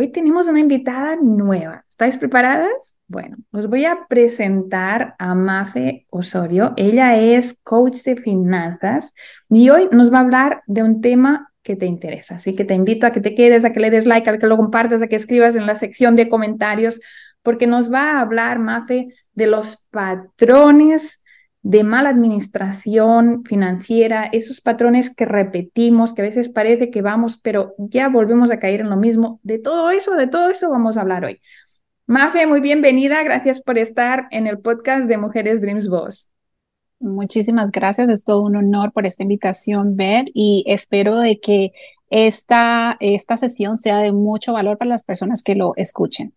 Hoy tenemos una invitada nueva. ¿Estáis preparadas? Bueno, os voy a presentar a Mafe Osorio. Ella es coach de finanzas y hoy nos va a hablar de un tema que te interesa. Así que te invito a que te quedes, a que le des like, a que lo compartas, a que escribas en la sección de comentarios, porque nos va a hablar Mafe de los patrones de mala administración financiera, esos patrones que repetimos, que a veces parece que vamos, pero ya volvemos a caer en lo mismo. De todo eso, de todo eso vamos a hablar hoy. Mafe, muy bienvenida. Gracias por estar en el podcast de Mujeres Dreams Boss. Muchísimas gracias. Es todo un honor por esta invitación, Ver, y espero de que esta, esta sesión sea de mucho valor para las personas que lo escuchen.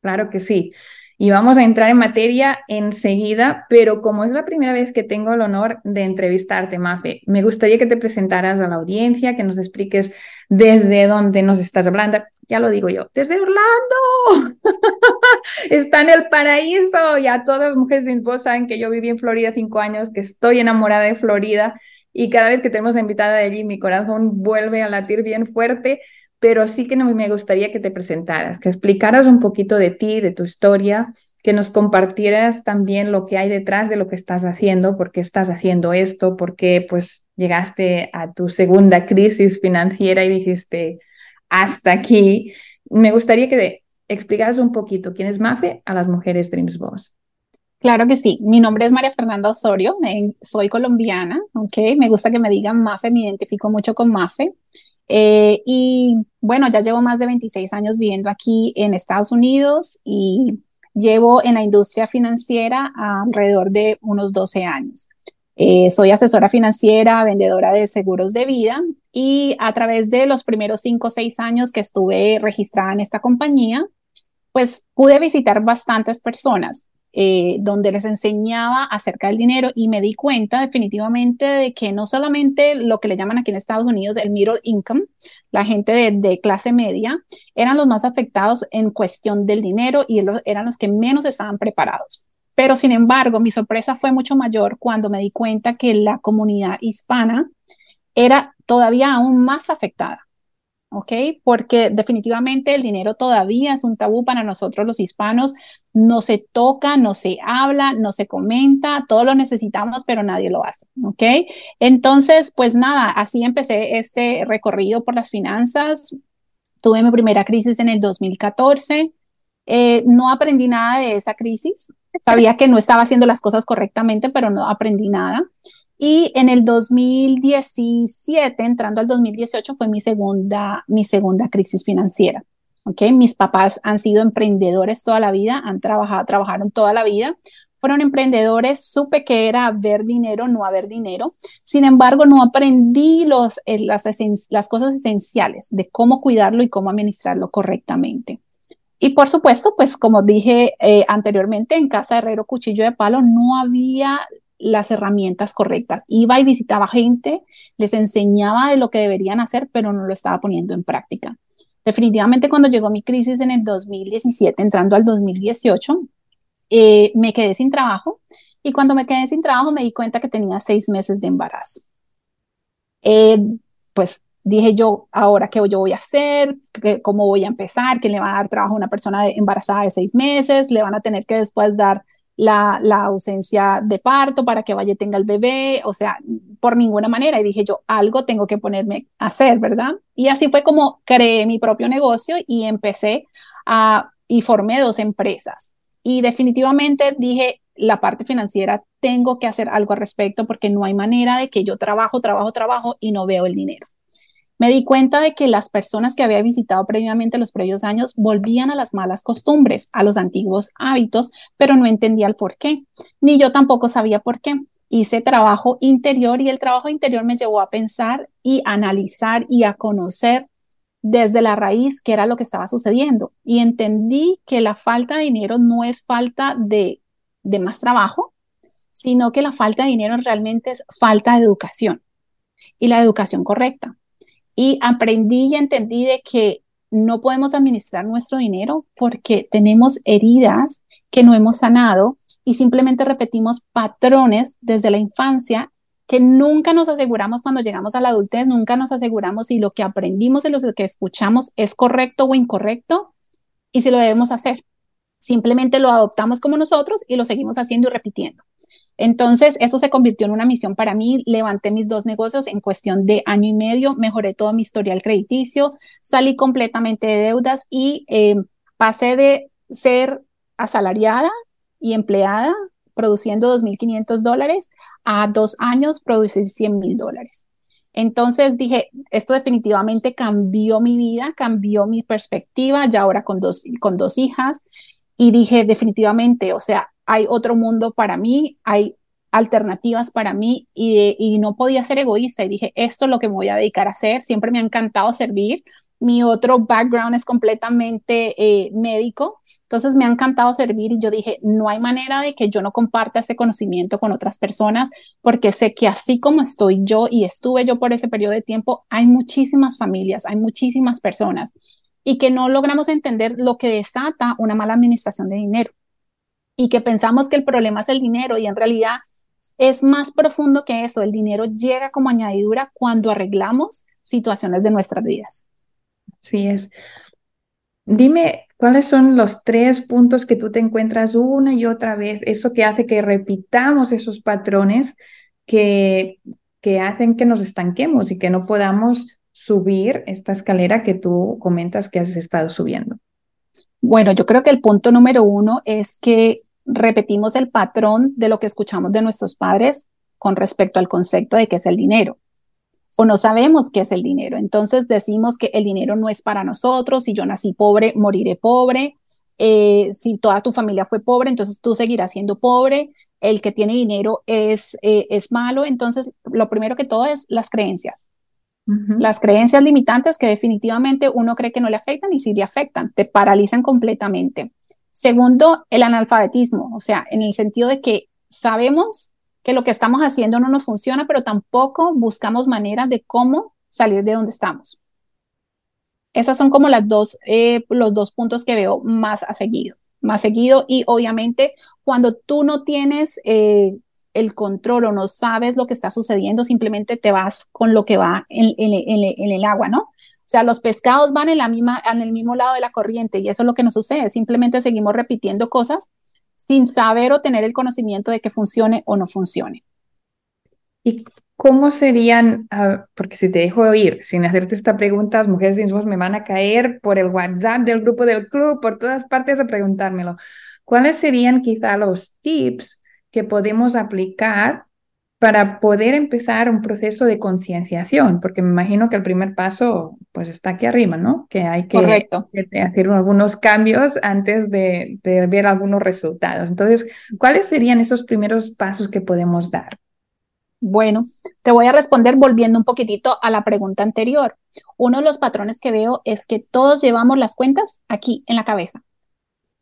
Claro que sí y vamos a entrar en materia enseguida, pero como es la primera vez que tengo el honor de entrevistarte, Mafe, me gustaría que te presentaras a la audiencia, que nos expliques desde dónde nos estás hablando. Ya lo digo yo, desde Orlando. Está en el paraíso. Ya todas las mujeres de Info saben que yo viví en Florida cinco años, que estoy enamorada de Florida y cada vez que tenemos invitada de allí, mi corazón vuelve a latir bien fuerte pero sí que me gustaría que te presentaras, que explicaras un poquito de ti, de tu historia, que nos compartieras también lo que hay detrás de lo que estás haciendo, por qué estás haciendo esto, por qué pues llegaste a tu segunda crisis financiera y dijiste hasta aquí. Me gustaría que explicaras un poquito quién es Mafe a las mujeres Dreams Boss. Claro que sí. Mi nombre es María Fernanda Osorio, soy colombiana, ¿ok? Me gusta que me digan Mafe, me identifico mucho con Mafe. Eh, y bueno, ya llevo más de 26 años viviendo aquí en Estados Unidos y llevo en la industria financiera alrededor de unos 12 años. Eh, soy asesora financiera, vendedora de seguros de vida y a través de los primeros 5 o 6 años que estuve registrada en esta compañía, pues pude visitar bastantes personas eh, donde les enseñaba acerca del dinero y me di cuenta definitivamente de que no solamente lo que le llaman aquí en Estados Unidos el middle income, la gente de, clase media, eran los más afectados en cuestión del dinero y eran los que menos estaban preparados. Pero sin embargo, mi sorpresa fue mucho mayor cuando me di cuenta que la comunidad hispana era todavía aún más afectada. ¿ok? Porque definitivamente el dinero todavía es un tabú para nosotros los hispanos. No se toca, no se habla, no se comenta, todo lo necesitamos, pero nadie lo hace, ¿ok? Entonces, pues nada, así empecé este recorrido por las finanzas. Tuve mi primera crisis en el 2014. Eh, no aprendí nada de esa crisis. Sabía que no estaba haciendo las cosas correctamente, pero no aprendí nada. Y en el 2017, entrando al 2018, fue mi segunda, mi segunda crisis financiera. Okay, mis papás han sido emprendedores toda la vida, han trabajado, trabajaron toda la vida, fueron emprendedores, supe que era ver dinero, no haber dinero. Sin embargo, no aprendí eh, las, las cosas esenciales de cómo cuidarlo y cómo administrarlo correctamente. Y por supuesto, pues como dije eh, anteriormente, en Casa Herrero Cuchillo de Palo no había las herramientas correctas. Iba y visitaba gente, les enseñaba de lo que deberían hacer, pero no lo estaba poniendo en práctica. Definitivamente cuando llegó mi crisis en el 2017, entrando al 2018, eh, me quedé sin trabajo. Y cuando me quedé sin trabajo me di cuenta que tenía seis meses de embarazo. Eh, pues dije yo, ahora qué yo voy a hacer, cómo voy a empezar, quién le va a dar trabajo a una persona embarazada de seis meses, le van a tener que después dar la, ausencia de parto para que y tenga el bebé, o sea, por ninguna manera. Y dije yo, algo tengo que ponerme a hacer, ¿verdad? Y así fue como creé mi propio negocio y empecé a y formé dos empresas. Y definitivamente dije, la parte financiera, tengo que hacer algo al respecto porque no hay manera de que yo trabajo, trabajo, trabajo y no veo el dinero. Me di cuenta de que las personas que había visitado previamente los previos años volvían a las malas costumbres, a los antiguos hábitos, pero no entendía el por qué, ni yo tampoco sabía por qué. Hice trabajo interior y el trabajo interior me llevó a pensar y analizar y a conocer desde la raíz qué era lo que estaba sucediendo. Y entendí que la falta de dinero no es falta de, de más trabajo, sino que la falta de dinero realmente es falta de educación y la educación correcta. Y aprendí y entendí de que no podemos administrar nuestro dinero porque tenemos heridas que no hemos sanado y simplemente repetimos patrones desde la infancia que nunca nos aseguramos cuando llegamos a la adultez, nunca nos aseguramos si lo que aprendimos y lo que escuchamos es correcto o incorrecto y si lo debemos hacer. Simplemente lo adoptamos como nosotros y lo seguimos haciendo y repitiendo. Entonces, esto se convirtió en una misión para mí. Levanté mis dos negocios en cuestión de año y medio, mejoré todo mi historial crediticio, salí completamente de deudas y eh, pasé de ser asalariada y empleada produciendo 2.500 dólares a dos años producir 100 mil dólares. Entonces dije, esto definitivamente cambió mi vida, cambió mi perspectiva, ya ahora con dos, con dos hijas, y dije, definitivamente, o sea, hay otro mundo para mí, hay alternativas para mí y, no podía ser egoísta y dije, esto es lo que me voy a dedicar a hacer, siempre me ha encantado servir. Mi otro background es completamente eh, médico, entonces me ha encantado servir y yo dije, no hay manera de que yo no comparta ese conocimiento con otras personas porque sé que así como estoy yo y estuve yo por ese periodo de tiempo, hay muchísimas familias, hay muchísimas personas y que no logramos entender lo que desata una mala administración de dinero y que pensamos que el problema es el dinero y en realidad es más profundo que eso. El dinero llega como añadidura cuando arreglamos situaciones de nuestras vidas. Sí es. Dime, ¿cuáles son los tres puntos que tú te encuentras una y otra vez? Eso que hace que repitamos esos patrones que, que hacen que nos estanquemos y que no podamos subir esta escalera que tú comentas que has estado subiendo. Bueno, yo creo que el punto número uno es que repetimos el patrón de lo que escuchamos de nuestros padres con respecto al concepto de qué es el dinero. O no sabemos qué es el dinero. Entonces decimos que el dinero no es para nosotros. Si yo nací pobre, moriré pobre. Eh, si toda tu familia fue pobre, entonces tú seguirás siendo pobre. El que tiene dinero es, eh, es malo. Entonces, lo primero que todo es las creencias. Las creencias limitantes que definitivamente uno cree que no le afectan y sí le afectan, te paralizan completamente. Segundo, el analfabetismo, o sea, en el sentido de que sabemos que lo que estamos haciendo no nos funciona, pero tampoco buscamos maneras de cómo salir de donde estamos. Esas son como las dos, eh, los dos puntos que veo más a seguido, más seguido y obviamente cuando tú no tienes eh, el control o no sabes lo que está sucediendo, simplemente te vas con lo que va en, el agua, ¿no? O sea, los pescados van en, la misma, en el mismo lado de la corriente y eso es lo que nos sucede. Simplemente seguimos repitiendo cosas sin saber o tener el conocimiento de que funcione o no funcione. ¿Y cómo serían, porque si te dejo oír sin hacerte esta pregunta, las mujeres de Insmos me van a caer por el WhatsApp del grupo del club, por todas partes a preguntármelo. ¿Cuáles serían quizá los tips que podemos aplicar para poder empezar un proceso de concienciación, porque me imagino que el primer paso pues está aquí arriba, ¿no? Que hay que, hacer algunos cambios antes de, de, ver algunos resultados. Entonces, ¿cuáles serían esos primeros pasos que podemos dar? Bueno, te voy a responder volviendo un poquitito a la pregunta anterior. Uno de los patrones que veo es que todos llevamos las cuentas aquí en la cabeza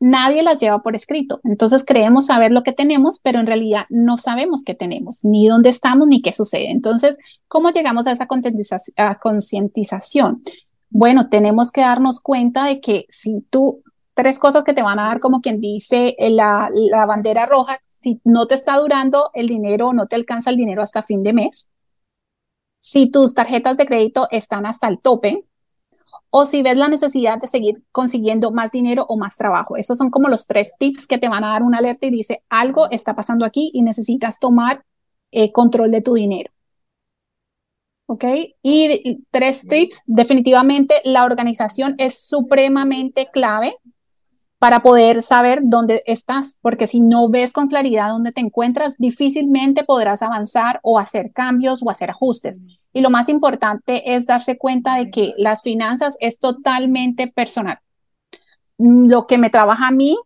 nadie las lleva por escrito. Entonces creemos saber lo que tenemos, pero en realidad no sabemos qué tenemos, ni dónde estamos, ni qué sucede. Entonces, ¿cómo llegamos a esa concientización? Bueno, tenemos que darnos cuenta de que si tú, tres cosas que te van a dar como quien dice eh, la, la bandera roja, si no te está durando el dinero o no te alcanza el dinero hasta fin de mes, si tus tarjetas de crédito están hasta el tope, o si ves la necesidad de seguir consiguiendo más dinero o más trabajo. Esos son como los tres tips que te van a dar una alerta y dice algo está pasando aquí y necesitas tomar eh, control de tu dinero. ¿Ok? Y tres tips, definitivamente la organización es supremamente clave. Para poder saber dónde estás, porque si no ves con claridad dónde te encuentras, difícilmente podrás avanzar o hacer cambios o hacer ajustes. Y lo más importante es darse cuenta de que las finanzas es totalmente personal. Lo que me trabaja a mí,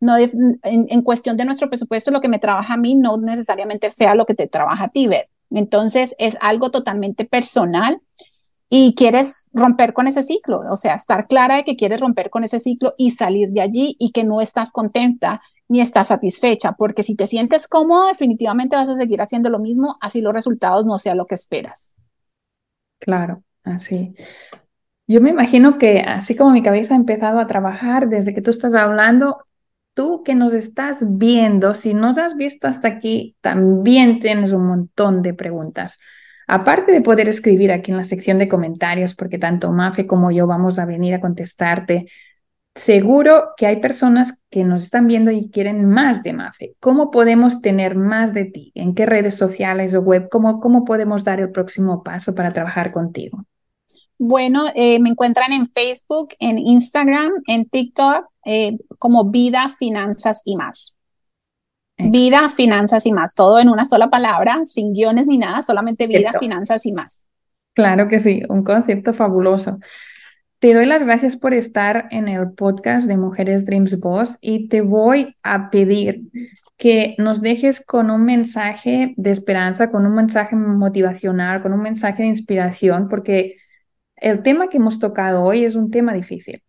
no en, cuestión de nuestro presupuesto, lo que me trabaja a mí no necesariamente sea lo que te trabaja a ti, ver. Entonces es algo totalmente personal y quieres romper con ese ciclo, o sea, estar clara de que quieres romper con ese ciclo y salir de allí y que no estás contenta ni estás satisfecha, porque si te sientes cómodo, definitivamente vas a seguir haciendo lo mismo, así los resultados no sean lo que esperas. Claro, así. Yo me imagino que así como mi cabeza ha empezado a trabajar desde que tú estás hablando, tú que nos estás viendo, si nos has visto hasta aquí, también tienes un montón de preguntas. Aparte de poder escribir aquí en la sección de comentarios, porque tanto Mafe como yo vamos a venir a contestarte, seguro que hay personas que nos están viendo y quieren más de Mafe. ¿Cómo podemos tener más de ti? ¿En qué redes sociales o web? ¿Cómo, cómo podemos dar el próximo paso para trabajar contigo? Bueno, eh, me encuentran en Facebook, en Instagram, en TikTok, eh, como Vida, Finanzas y más. Vida, finanzas y más, todo en una sola palabra, sin guiones ni nada, solamente vida, finanzas y más. Claro que sí, un concepto fabuloso. Te doy las gracias por estar en el podcast de Mujeres Dreams Boss y te voy a pedir que nos dejes con un mensaje de esperanza, con un mensaje motivacional, con un mensaje de inspiración, porque el tema que hemos tocado hoy es un tema difícil.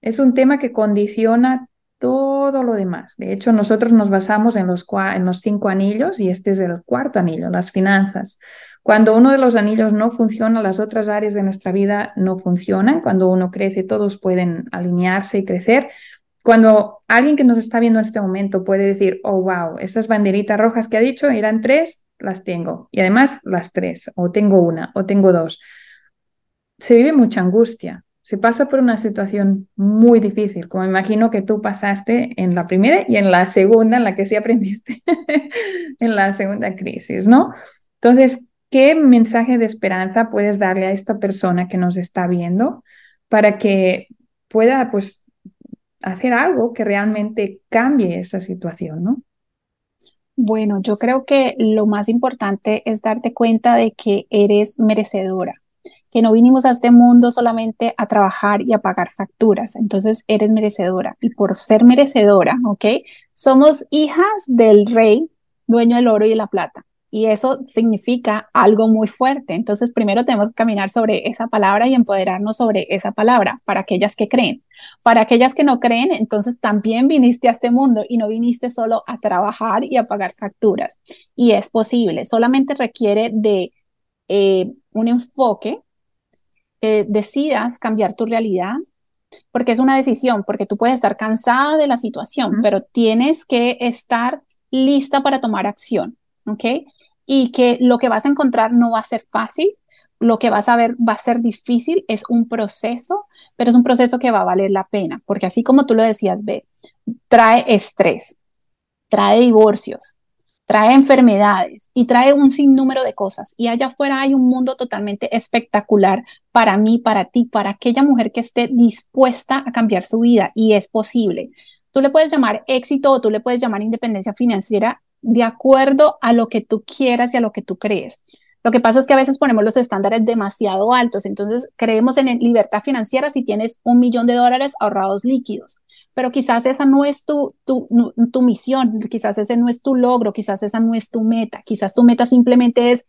Es un tema que condiciona todo lo demás. De hecho, nosotros nos basamos en los, en los cinco anillos y este es el cuarto anillo, las finanzas. Cuando uno de los anillos no funciona, las otras áreas de nuestra vida no funcionan. Cuando uno crece, todos pueden alinearse y crecer. Cuando alguien que nos está viendo en este momento puede decir, oh, wow, esas banderitas rojas que ha dicho eran tres, las tengo. Y además las tres, o tengo una, o tengo dos. Se vive mucha angustia, se pasa por una situación muy difícil, como imagino que tú pasaste en la primera y en la segunda, en la que sí aprendiste, en la segunda crisis, ¿no? Entonces, ¿qué mensaje de esperanza puedes darle a esta persona que nos está viendo para que pueda, pues, hacer algo que realmente cambie esa situación, ¿no? Bueno, yo creo que lo más importante es darte cuenta de que eres merecedora que no vinimos a este mundo solamente a trabajar y a pagar facturas. Entonces eres merecedora. Y por ser merecedora, ¿ok? Somos hijas del rey, dueño del oro y de la plata. Y eso significa algo muy fuerte. Entonces, primero tenemos que caminar sobre esa palabra y empoderarnos sobre esa palabra para aquellas que creen. Para aquellas que no creen, entonces también viniste a este mundo y no viniste solo a trabajar y a pagar facturas. Y es posible, solamente requiere de eh, un enfoque decidas cambiar tu realidad, porque es una decisión, porque tú puedes estar cansada de la situación, pero tienes que estar lista para tomar acción, ¿ok? Y que lo que vas a encontrar no va a ser fácil, lo que vas a ver va a ser difícil, es un proceso, pero es un proceso que va a valer la pena, porque así como tú lo decías, ve, trae estrés, trae divorcios, trae enfermedades y trae un sinnúmero de cosas. Y allá afuera hay un mundo totalmente espectacular para mí, para ti, para aquella mujer que esté dispuesta a cambiar su vida y es posible. Tú le puedes llamar éxito o tú le puedes llamar independencia financiera de acuerdo a lo que tú quieras y a lo que tú crees. Lo que pasa es que a veces ponemos los estándares demasiado altos, entonces creemos en libertad financiera si tienes un millón de dólares ahorrados líquidos pero quizás esa no es tu, tu, tu misión, quizás ese no es tu logro, quizás esa no es tu meta, quizás tu meta simplemente es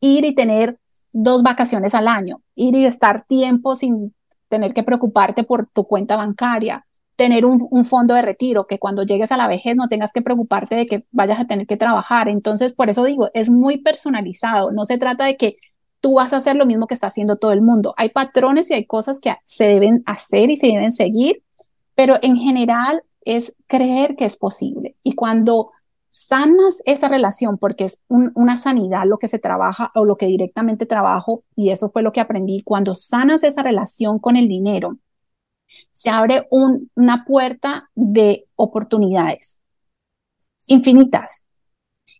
ir y tener dos vacaciones al año, ir y estar tiempo sin tener que preocuparte por tu cuenta bancaria, tener un, fondo de retiro, que cuando llegues a la vejez no tengas que preocuparte de que vayas a tener que trabajar. Entonces, por eso digo, es muy personalizado, no se trata de que tú vas a hacer lo mismo que está haciendo todo el mundo. Hay patrones y hay cosas que se deben hacer y se deben seguir, pero en general es creer que es posible. Y cuando sanas esa relación, porque es una sanidad lo que se trabaja o lo que directamente trabajo, y eso fue lo que aprendí, cuando sanas esa relación con el dinero, se abre una puerta de oportunidades infinitas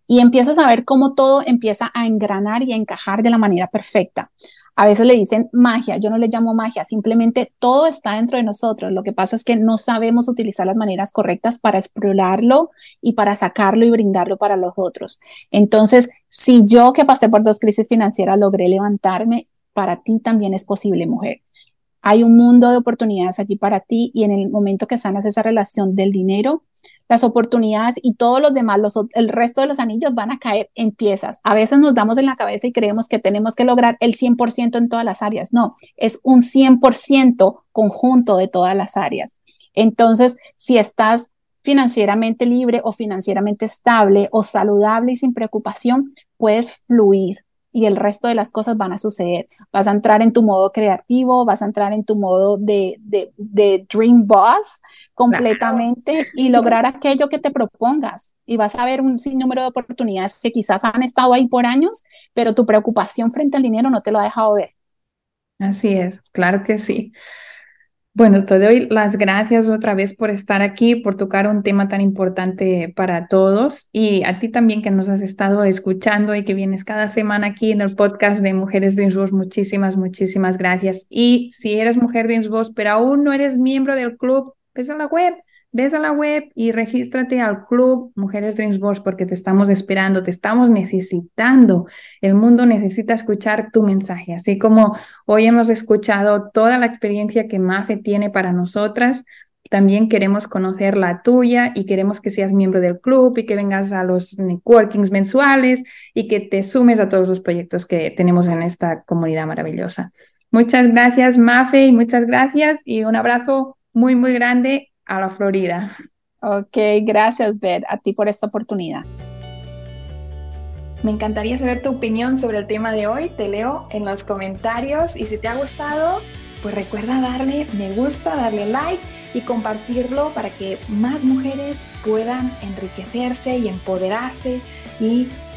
y empiezas a ver cómo todo empieza a engranar y a encajar de la manera perfecta. A veces le dicen magia, yo no le llamo magia, simplemente todo está dentro de nosotros. Lo que pasa es que no sabemos utilizar las maneras correctas para explorarlo y para sacarlo y brindarlo para los otros. Entonces, si yo que pasé por dos crisis financieras logré levantarme, para ti también es posible, mujer. Hay un mundo de oportunidades aquí para ti y en el momento que sanas esa relación del dinero, las oportunidades y todos los demás, el resto de los anillos van a caer en piezas. A veces nos damos en la cabeza y creemos que tenemos que lograr el 100% en todas las áreas. No, es un 100% conjunto de todas las áreas. Entonces, si estás financieramente libre o financieramente estable o saludable y sin preocupación, puedes fluir y el resto de las cosas van a suceder. Vas a entrar en tu modo creativo, vas a entrar en tu modo de, de, dream boss completamente y lograr aquello que te propongas. Y vas a ver un sinnúmero de oportunidades que quizás han estado ahí por años, pero tu preocupación frente al dinero no te lo ha dejado ver. Así es, claro que sí. Bueno, te doy las gracias otra vez por estar aquí, por tocar un tema tan importante para todos y a ti también que nos has estado escuchando y que vienes cada semana aquí en el podcast de Mujeres Dreams Boss. Muchísimas, muchísimas gracias. Y si eres mujer Dreams Boss, pero aún no eres miembro del club, ves a la web, ves a la web y regístrate al club Mujeres Dreams Boss porque te estamos esperando, te estamos necesitando. El mundo necesita escuchar tu mensaje, así como hoy hemos escuchado toda la experiencia que Mafe tiene para nosotras. También queremos conocer la tuya y queremos que seas miembro del club y que vengas a los networkings mensuales y que te sumes a todos los proyectos que tenemos en esta comunidad maravillosa. Muchas gracias, Mafe, y muchas gracias y un abrazo muy, muy grande a la Florida. Ok, gracias, Beth, a ti por esta oportunidad. Me encantaría saber tu opinión sobre el tema de hoy. Te leo en los comentarios y si te ha gustado, pues recuerda darle me gusta, darle like y compartirlo para que más mujeres puedan enriquecerse y empoderarse y